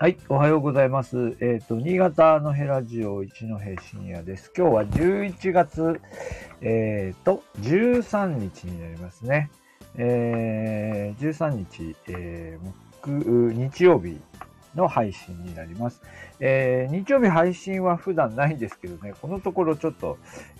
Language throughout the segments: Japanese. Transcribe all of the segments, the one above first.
はい、おはようございます。えっ、と、新潟のヘラジオ一戸深夜です。今日は11月、えっ、と、13日になりますね。えー、13日、えー、日曜日の配信になります。えー、日曜日配信は普段ないんですけどね、このところちょっと、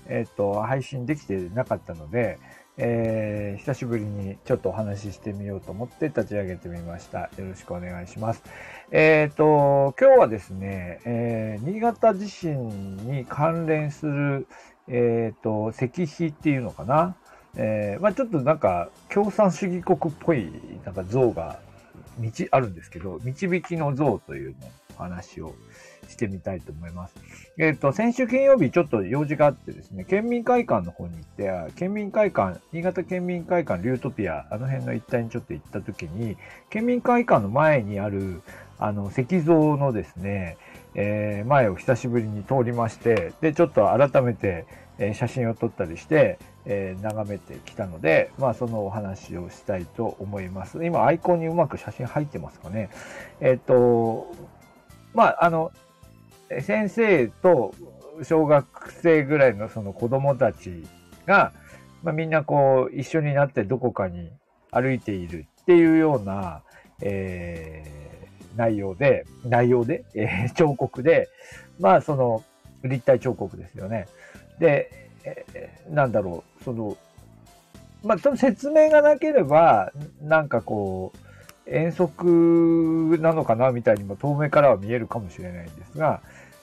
えっ、と、配信できてなかったので、えー久しぶりにちょっとお話ししてみようと思って立ち上げてみました。よろしくお願いします。えっ、と、今日はですね、えー新潟地震に関連する、えっ、と、石碑っていうのかな？えーまあちょっとなんか、共産主義国っぽい、なんか像が、道あるんですけど、導きの像というのお話をしてみたいと思います。えっ、と、先週金曜日ちょっと用事があってですね、県民会館の方に行って、県民会館、新潟県民会館リュートピア、あの辺の一帯にちょっと行った時に、県民会館の前にある、あの、石像のですね、えー前を久しぶりに通りまして、で、ちょっと改めて、えー写真を撮ったりして、えー眺めてきたので、まあ、そのお話をしたいと思います。今、アイコンにうまく写真入ってますかね。えっ、と、まあ、あの、先生と小学生ぐらいのその子供たちが、まあ、みんなこう一緒になってどこかに歩いているっていうような、えー内容で、内容で、えー 彫刻で、まあその立体彫刻ですよね。で、えーなんだろう、その、まあその説明がなければ、なんかこう、遠足なのかなみたいにも遠目からは見えるかもしれないんですが、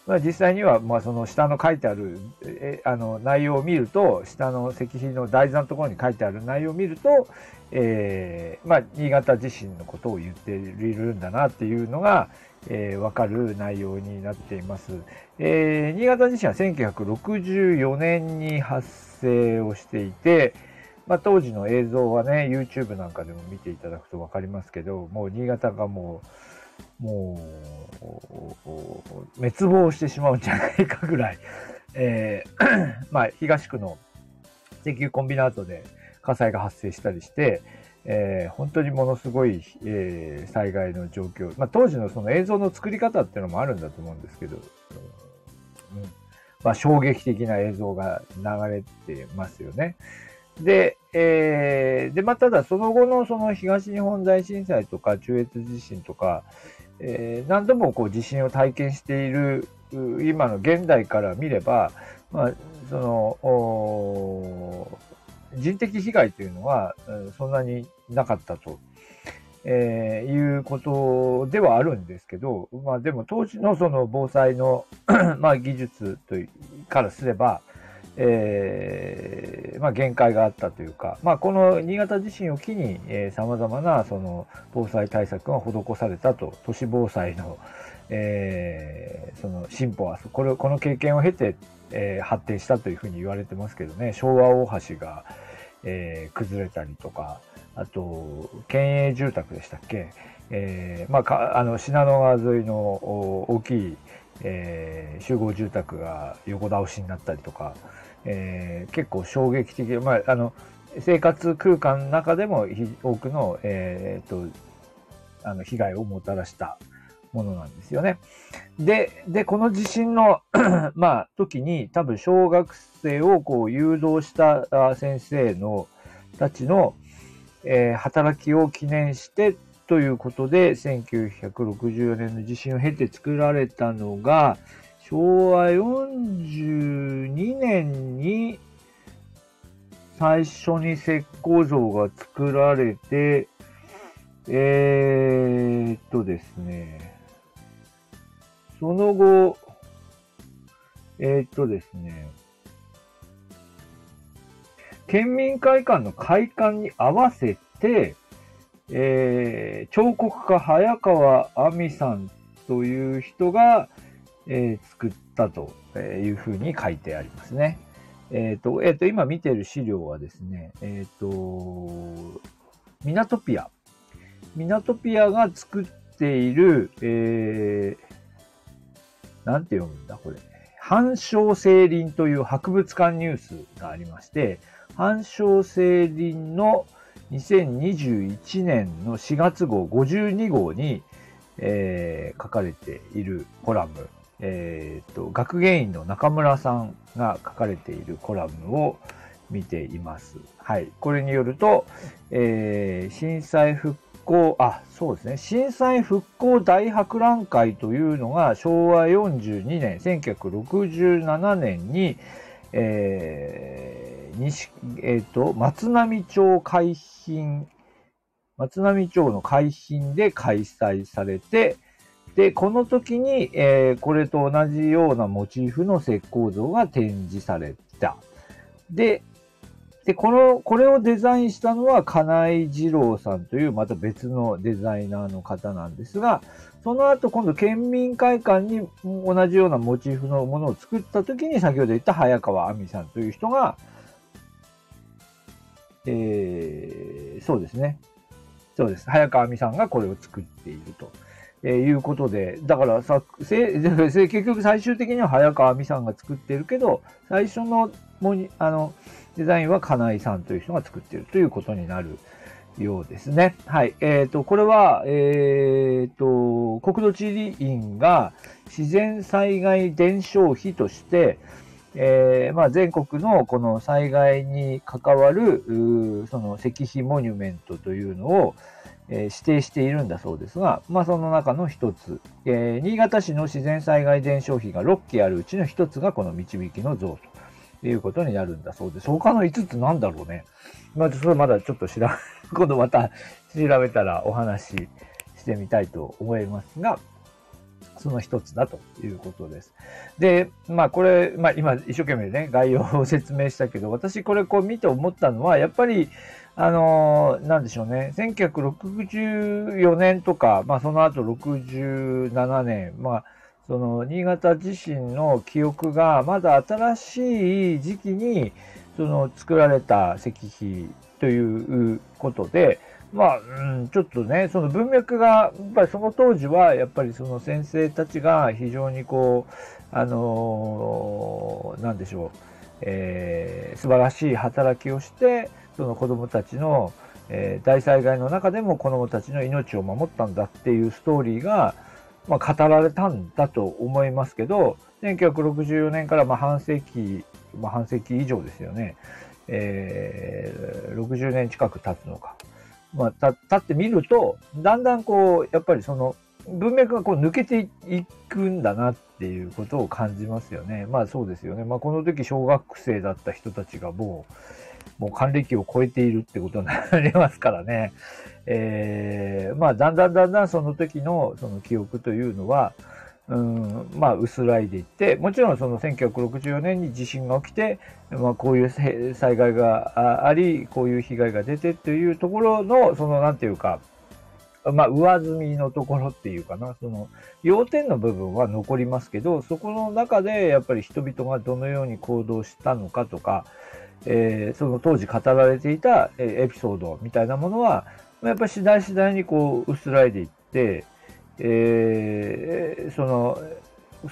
まあ、実際には、まあ、その下の書いてある、えあの内容を見ると、下の石碑の台座のところに書いてある内容を見ると、えーまあ、新潟地震のことを言っているんだなっていうのが、えーわかる内容になっています。えー新潟地震は1964年に発生をしていて、まあ、当時の映像はね、YouTube なんかでも見ていただくとわかりますけど、もう新潟がもう、もう、滅亡してしまうんじゃないかぐらい、えー まあ、東区の石油コンビナートで火災が発生したりして、えー本当にものすごい、えー災害の状況、まあ、当時のその映像の作り方っていうのもあるんだと思うんですけど、うん。まあ、衝撃的な映像が流れてますよね。で、えーで、まあ、ただその後のその東日本大震災とか中越地震とか、えー何度もこう地震を体験している今の現代から見れば、まあ、その、人的被害というのは、そんなになかったと。えーいうことではあるんですけど、まあでも当時のその防災の まあ技術というからすれば、えーまあ限界があったというか、まあこの新潟地震を機に、えー、様々なその防災対策が施されたと、都市防災の、えーその進歩は、これ、この経験を経て、えー発展したというふうに言われてますけどね、昭和大橋が、えー崩れたりとか、あと、県営住宅でしたっけ？えーまあか、あの、信濃川沿いの大きい、えー集合住宅が横倒しになったりとか、えー結構衝撃的、まあ、あの、生活空間の中でも多くの、えーっと、あの、被害をもたらしたものなんですよね。で、で、この地震の、まあ、時に多分小学生をこう誘導した先生の、たちの、えー働きを記念してということで、1964年の地震を経て作られたのが、昭和42年に最初に石膏像が作られて、えーっとですね、その後、えーっとですね、県民会館の開館に合わせて、えー彫刻家早川亜美さんという人が、えー作ったというふうに書いてありますね。えっ、と、えっ、と、今見ている資料はですね、えっ、と、ミナトピア。ミナトピアが作っている、えー、なんて読むんだ、これ。反証成林という博物館ニュースがありまして、反証成林の2021年の4月号52号に、えー、書かれているコラム、えー、と、学芸員の中村さんが書かれているコラムを見ています。はい。これによると、えー、震災復興、あ、そうですね。震災復興大博覧会というのが昭和42年、1967年に、えー、西、えっ、ー、と、松並町海浜、松並町の海浜で開催されて、で、この時に、えー、これと同じようなモチーフの石膏像が展示された。で、で、この、これをデザインしたのは金井二郎さんというまた別のデザイナーの方なんですが、その後今度県民会館に同じようなモチーフのものを作った時に先ほど言った早川亜美さんという人が、えー、そうですね。そうです。早川亜美さんがこれを作っていると。えー、いうことで、だからさ、結局最終的には早川亜美さんが作っているけど、最初のモニあのデザインは金井さんという人が作っているということになるようですね。はい。えっ、ー、と、これは、えっ、ー、と、国土地理院が自然災害伝承費として、えー、まあ、全国のこの災害に関わる、その石碑モニュメントというのを、え、指定しているんだそうですが、まあ、その中の一つ、えー、新潟市の自然災害伝承碑が6基あるうちの一つがこの導きの像とていうことになるんだそうです。他の5つなんだろうね。まあ、それまだちょっと調べ、今度また調べたらお話ししてみたいと思いますが、その一つだということです。で、まあこれ、まあ今一生懸命ね、概要を説明したけど、私これこう見て思ったのは、やっぱり、あのー、なんでしょうね、1964年とか、まあその後67年、まあその新潟地震の記憶がまだ新しい時期にその作られた石碑ということで、まあ、うん、ちょっとね、その文脈が、やっぱりその当時は、やっぱりその先生たちが非常にこう、あのー、なんでしょう、えー、素晴らしい働きをして、その子供たちの、えー、大災害の中でも子供たちの命を守ったんだっていうストーリーが、まあ、語られたんだと思いますけど、1964年からま半世紀、まあ、半世紀以上ですよね。えー、60年近く経つのか。まあ、た立ってみると、だんだんこう、やっぱりその、文脈がこう抜けていくんだなっていうことを感じますよね。まあそうですよね。まあこの時小学生だった人たちがもう、もう還暦を超えているってことになりますからね。えー、まあだんだんだんだんその時のその記憶というのは、うん、まあ、薄らいでいって、もちろんその1964年に地震が起きて、まあ、こういう災害があり、こういう被害が出てというところの、その、なんていうか、まあ、上積みのところっていうかな、その、要点の部分は残りますけど、そこの中でやっぱり人々がどのように行動したのかとか、えー、その当時語られていたエピソードみたいなものは、やっぱり次第次第にこう薄らいでいって、えー、その、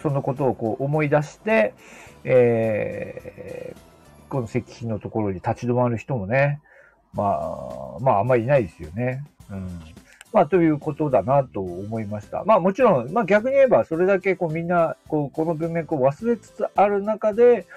そのことをこう思い出して、えー、この石碑のところに立ち止まる人もね、まあ、まあ、あんまりいないですよね。うん。まあ、ということだなと思いました。まあ、もちろん、まあ逆に言えば、それだけこうみんな、こう、この文脈を忘れつつある中で、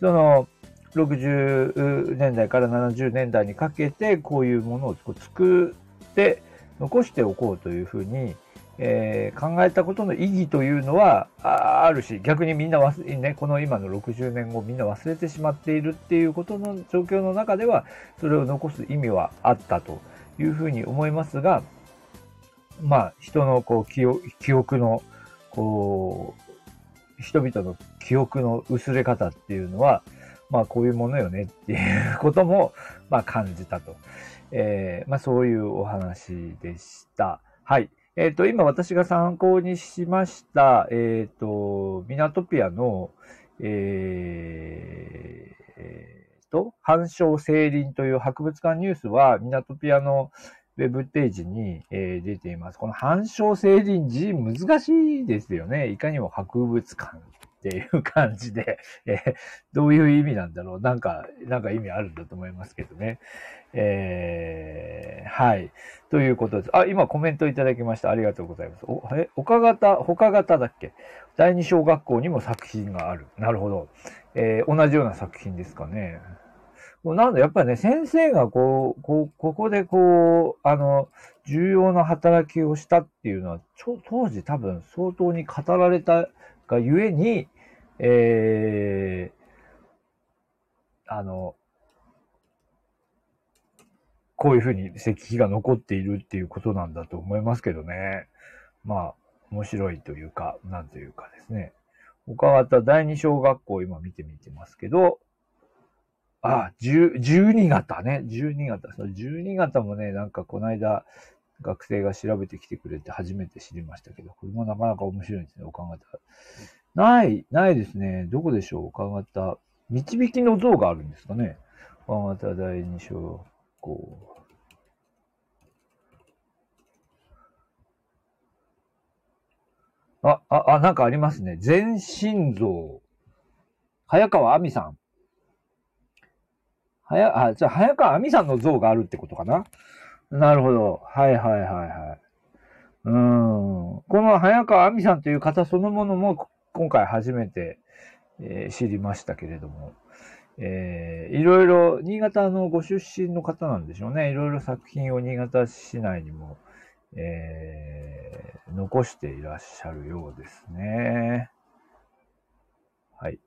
その、60年代から70年代にかけて、こういうものを作って残しておこうというふうに、えー、考えたことの意義というのはあるし、逆にみんな忘れ、ね、この今の60年後みんな忘れてしまっているっていうことの状況の中では、それを残す意味はあったというふうに思いますが、まあ、人のこう記記憶の、こう、人々の記憶の薄れ方っていうのは、まあ、こういうものよねっていうことも、まあ、感じたと。えー、まあ、そういうお話でした。はい。えっ、ー、と、今私が参考にしました、えっ、ー、と、ミナトピアの、えー、と、反証成林という博物館ニュースは、ミナトピアのウェブページに、えー、出ています。この反証成林字難しいですよね。いかにも博物館っていう感じで、えー、どういう意味なんだろうなんか、なんか意味あるんだと思いますけどね。えー、はい。ということです。あ、今コメントいただきました。ありがとうございます。お、え、岡方、他方だっけ？第二小学校にも作品がある。なるほど。えー、同じような作品ですかね。なんだ、やっぱりね、先生がこう、こう、ここでこう、あの、重要な働きをしたっていうのは、ちょ当時多分相当に語られたがゆえに、えー、あの、こういうふうに石碑が残っているっていうことなんだと思いますけどね。まあ、面白いというか、なんというかですね。岡方第二小学校今見てみてますけど、あ、12型ね。12型。その12型もね、なんかこの間、学生が調べてきてくれて初めて知りましたけど、これもなかなか面白いですね、岡方。ない、ないですね。どこでしょう、岡方。導きの像があるんですかね？岡方第二小学校。あ、あ、あ、なんかありますね。全身像。早川亜美さん。はや、あ、じゃ、早川亜美さんの像があるってことかな？なるほど。はいはいはいはい。うん。この早川亜美さんという方そのものも今回初めて、えー、知りましたけれども、えー、いろいろ、新潟のご出身の方なんでしょうね。いろいろ作品を新潟市内にも、えー、残していらっしゃるようですね。はい。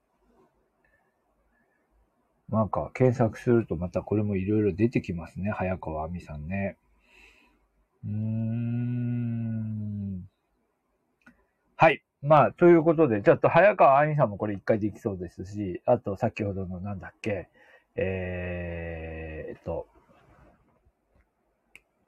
なんか検索するとまたこれもいろいろ出てきますね。早川亜美さんね。うーん。はい。まあ、ということで、ちょっと早川亜美さんもこれ一回できそうですし、あと先ほどのなんだっけ、えー、っと、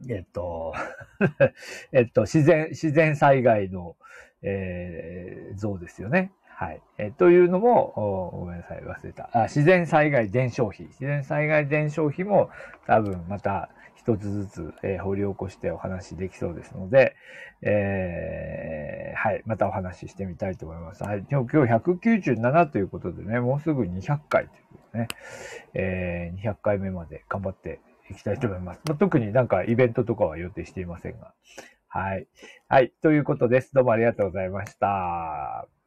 えっと、えっと、自然、自然災害の、えー、像ですよね。はい。えというのも、ごめんなさい、忘れた。あ自然災害伝承費。自然災害伝承費も多分また一つずつ、えー、掘り起こしてお話できそうですので、えー、はい。またお話ししてみたいと思います。はい。今日197ということでね、もうすぐ200回ということでね、えー、200回目まで頑張っていきたいと思います。まあ、特になんかイベントとかは予定していませんが。はい。はい。ということです。どうもありがとうございました。